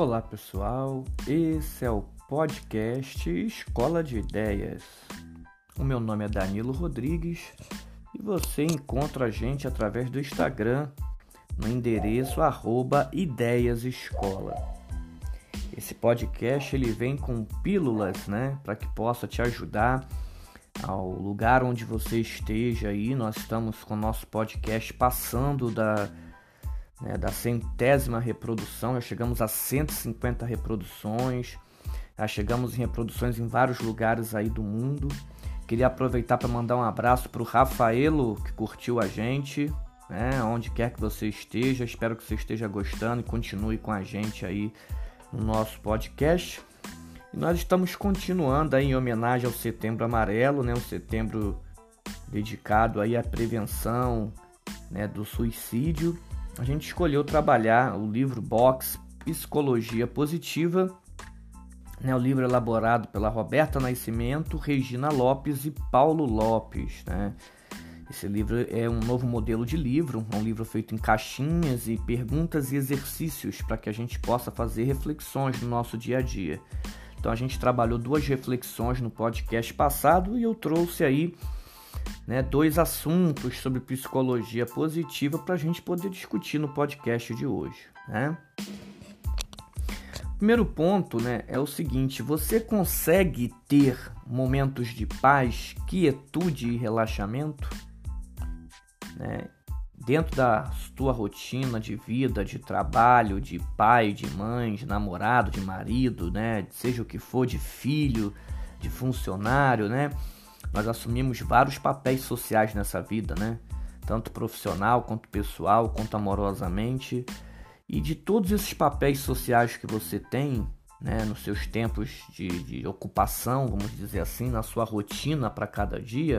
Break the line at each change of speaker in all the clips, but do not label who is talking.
Olá pessoal, esse é o podcast Escola de Ideias. O meu nome é Danilo Rodrigues e você encontra a gente através do Instagram no endereço arroba ideiasescola. Esse podcast ele vem com pílulas, né, para que possa te ajudar ao lugar onde você esteja aí. Nós estamos com o nosso podcast passando da né, da centésima reprodução, já chegamos a 150 reproduções, já chegamos em reproduções em vários lugares aí do mundo. Queria aproveitar para mandar um abraço para o Rafaelo que curtiu a gente, né, onde quer que você esteja. Espero que você esteja gostando e continue com a gente aí no nosso podcast. E nós estamos continuando aí em homenagem ao Setembro Amarelo, né, um setembro dedicado aí à prevenção né, do suicídio a gente escolheu trabalhar o livro Box Psicologia Positiva, né, o livro elaborado pela Roberta Nascimento, Regina Lopes e Paulo Lopes. Né? Esse livro é um novo modelo de livro, um livro feito em caixinhas e perguntas e exercícios para que a gente possa fazer reflexões no nosso dia a dia. Então a gente trabalhou duas reflexões no podcast passado e eu trouxe aí né, dois assuntos sobre psicologia positiva para a gente poder discutir no podcast de hoje. Né? Primeiro ponto né, é o seguinte: você consegue ter momentos de paz, quietude e relaxamento? Né? Dentro da sua rotina de vida, de trabalho, de pai, de mãe, de namorado, de marido, né? seja o que for, de filho, de funcionário, né? Nós assumimos vários papéis sociais nessa vida, né? Tanto profissional, quanto pessoal, quanto amorosamente. E de todos esses papéis sociais que você tem, né, nos seus tempos de, de ocupação, vamos dizer assim, na sua rotina para cada dia,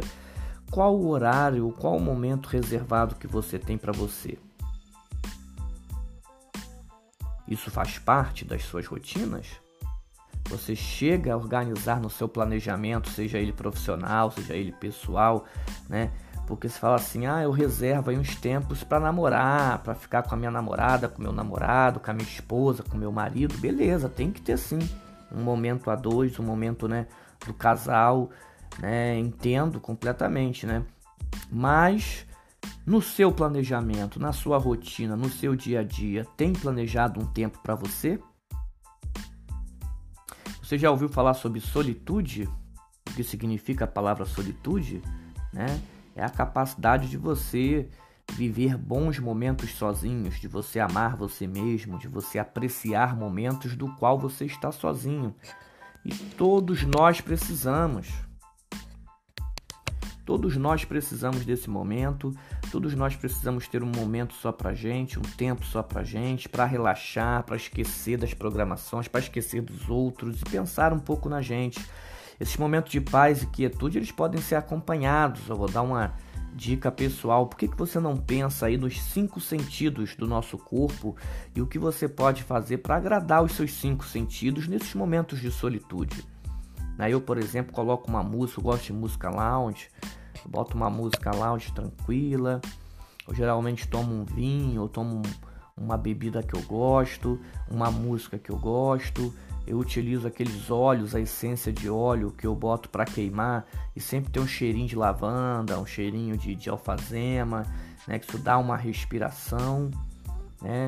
qual o horário, qual o momento reservado que você tem para você? Isso faz parte das suas rotinas? Você chega a organizar no seu planejamento, seja ele profissional, seja ele pessoal, né? Porque você fala assim: "Ah, eu reservo aí uns tempos para namorar, para ficar com a minha namorada, com meu namorado, com a minha esposa, com meu marido". Beleza, tem que ter sim um momento a dois, um momento, né, do casal, né? Entendo completamente, né? Mas no seu planejamento, na sua rotina, no seu dia a dia, tem planejado um tempo para você? Você já ouviu falar sobre solitude? O que significa a palavra solitude? Né? É a capacidade de você viver bons momentos sozinhos, de você amar você mesmo, de você apreciar momentos do qual você está sozinho. E todos nós precisamos. Todos nós precisamos desse momento, todos nós precisamos ter um momento só pra gente, um tempo só pra gente, para relaxar, para esquecer das programações, para esquecer dos outros e pensar um pouco na gente. Esses momentos de paz e quietude, eles podem ser acompanhados. Eu vou dar uma dica pessoal. Por que, que você não pensa aí nos cinco sentidos do nosso corpo e o que você pode fazer para agradar os seus cinco sentidos nesses momentos de solitude? Eu, por exemplo, coloco uma música, eu gosto de música lounge, eu boto uma música lounge tranquila. Eu geralmente tomo um vinho, ou tomo uma bebida que eu gosto, uma música que eu gosto. Eu utilizo aqueles óleos, a essência de óleo que eu boto para queimar e sempre tem um cheirinho de lavanda, um cheirinho de, de alfazema, né? Que isso dá uma respiração, né?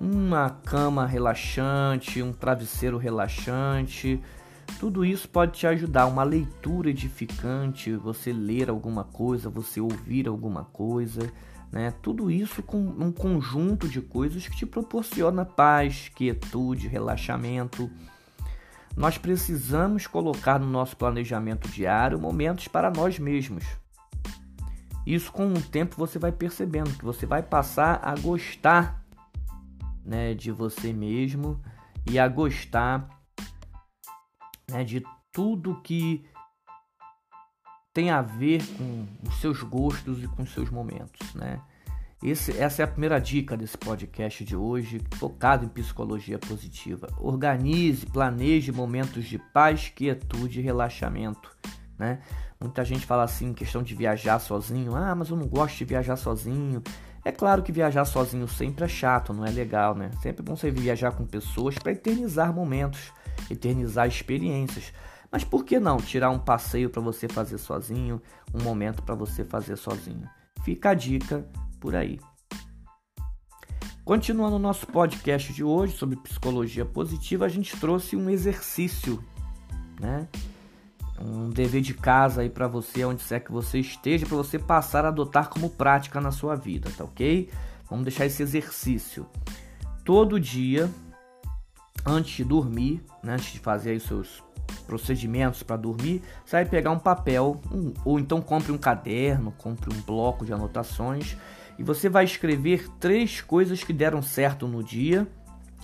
Uma cama relaxante, um travesseiro relaxante, tudo isso pode te ajudar, uma leitura edificante, você ler alguma coisa, você ouvir alguma coisa, né? Tudo isso com um conjunto de coisas que te proporciona paz, quietude, relaxamento. Nós precisamos colocar no nosso planejamento diário momentos para nós mesmos. Isso com o tempo você vai percebendo que você vai passar a gostar, né, de você mesmo e a gostar né, de tudo que tem a ver com os seus gostos e com os seus momentos, né? Esse, essa é a primeira dica desse podcast de hoje, focado em psicologia positiva. Organize, planeje momentos de paz, quietude e relaxamento. Né? Muita gente fala assim, questão de viajar sozinho. Ah, mas eu não gosto de viajar sozinho. É claro que viajar sozinho sempre é chato, não é legal, né? Sempre é bom você viajar com pessoas para eternizar momentos, eternizar experiências. Mas por que não tirar um passeio para você fazer sozinho, um momento para você fazer sozinho? Fica a dica por aí. Continuando o nosso podcast de hoje sobre psicologia positiva, a gente trouxe um exercício, né? Um dever de casa aí para você, onde quer que você esteja, para você passar a adotar como prática na sua vida, tá ok? Vamos deixar esse exercício. Todo dia, antes de dormir, né, antes de fazer os seus procedimentos para dormir, você vai pegar um papel, um, ou então compre um caderno, compre um bloco de anotações e você vai escrever três coisas que deram certo no dia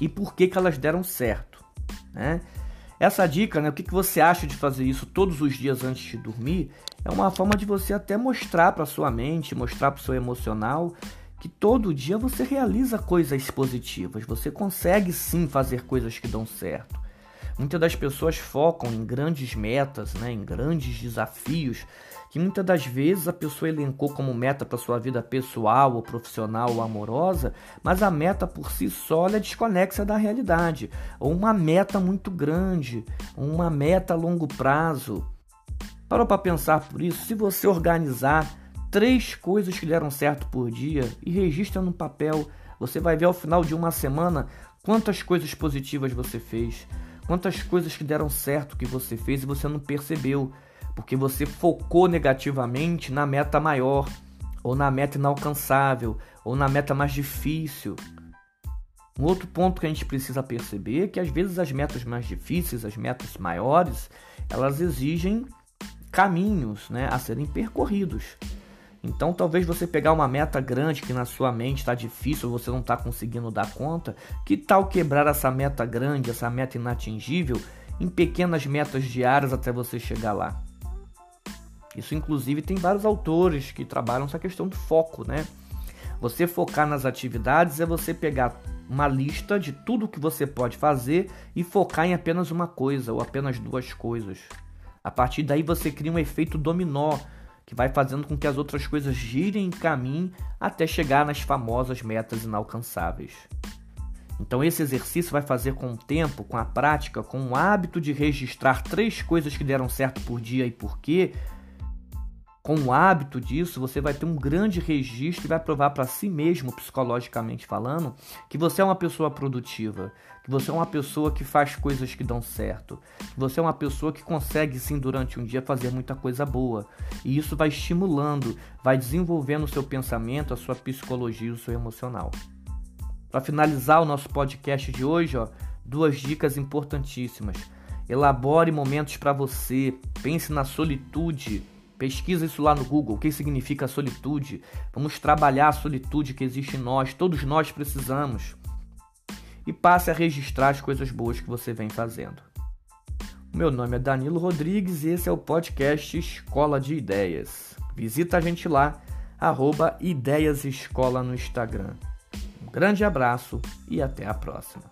e por que, que elas deram certo. Né? Essa dica, né, o que, que você acha de fazer isso todos os dias antes de dormir, é uma forma de você até mostrar para sua mente, mostrar para o seu emocional que todo dia você realiza coisas positivas, você consegue sim fazer coisas que dão certo. Muitas das pessoas focam em grandes metas, né, em grandes desafios, que muitas das vezes a pessoa elencou como meta para sua vida pessoal ou profissional ou amorosa, mas a meta por si só é desconexa da realidade, ou uma meta muito grande, uma meta a longo prazo. Parou para pensar por isso? Se você organizar três coisas que deram certo por dia e registra no papel, você vai ver ao final de uma semana quantas coisas positivas você fez, quantas coisas que deram certo que você fez e você não percebeu porque você focou negativamente na meta maior, ou na meta inalcançável, ou na meta mais difícil. Um outro ponto que a gente precisa perceber é que às vezes as metas mais difíceis, as metas maiores, elas exigem caminhos né, a serem percorridos. Então, talvez você pegar uma meta grande que na sua mente está difícil, você não está conseguindo dar conta, que tal quebrar essa meta grande, essa meta inatingível, em pequenas metas diárias até você chegar lá? Isso, inclusive, tem vários autores que trabalham essa questão do foco, né? Você focar nas atividades é você pegar uma lista de tudo que você pode fazer e focar em apenas uma coisa ou apenas duas coisas. A partir daí você cria um efeito dominó que vai fazendo com que as outras coisas girem em caminho até chegar nas famosas metas inalcançáveis. Então esse exercício vai fazer com o tempo, com a prática, com o hábito de registrar três coisas que deram certo por dia e por quê, com o hábito disso, você vai ter um grande registro e vai provar para si mesmo, psicologicamente falando, que você é uma pessoa produtiva, que você é uma pessoa que faz coisas que dão certo, que você é uma pessoa que consegue sim durante um dia fazer muita coisa boa. E isso vai estimulando, vai desenvolvendo o seu pensamento, a sua psicologia, o seu emocional. Para finalizar o nosso podcast de hoje, ó, duas dicas importantíssimas. Elabore momentos para você, pense na solitude Pesquisa isso lá no Google, o que significa solitude. Vamos trabalhar a solitude que existe em nós, todos nós precisamos. E passe a registrar as coisas boas que você vem fazendo. Meu nome é Danilo Rodrigues e esse é o podcast Escola de Ideias. Visita a gente lá, arroba Ideias Escola no Instagram. Um grande abraço e até a próxima.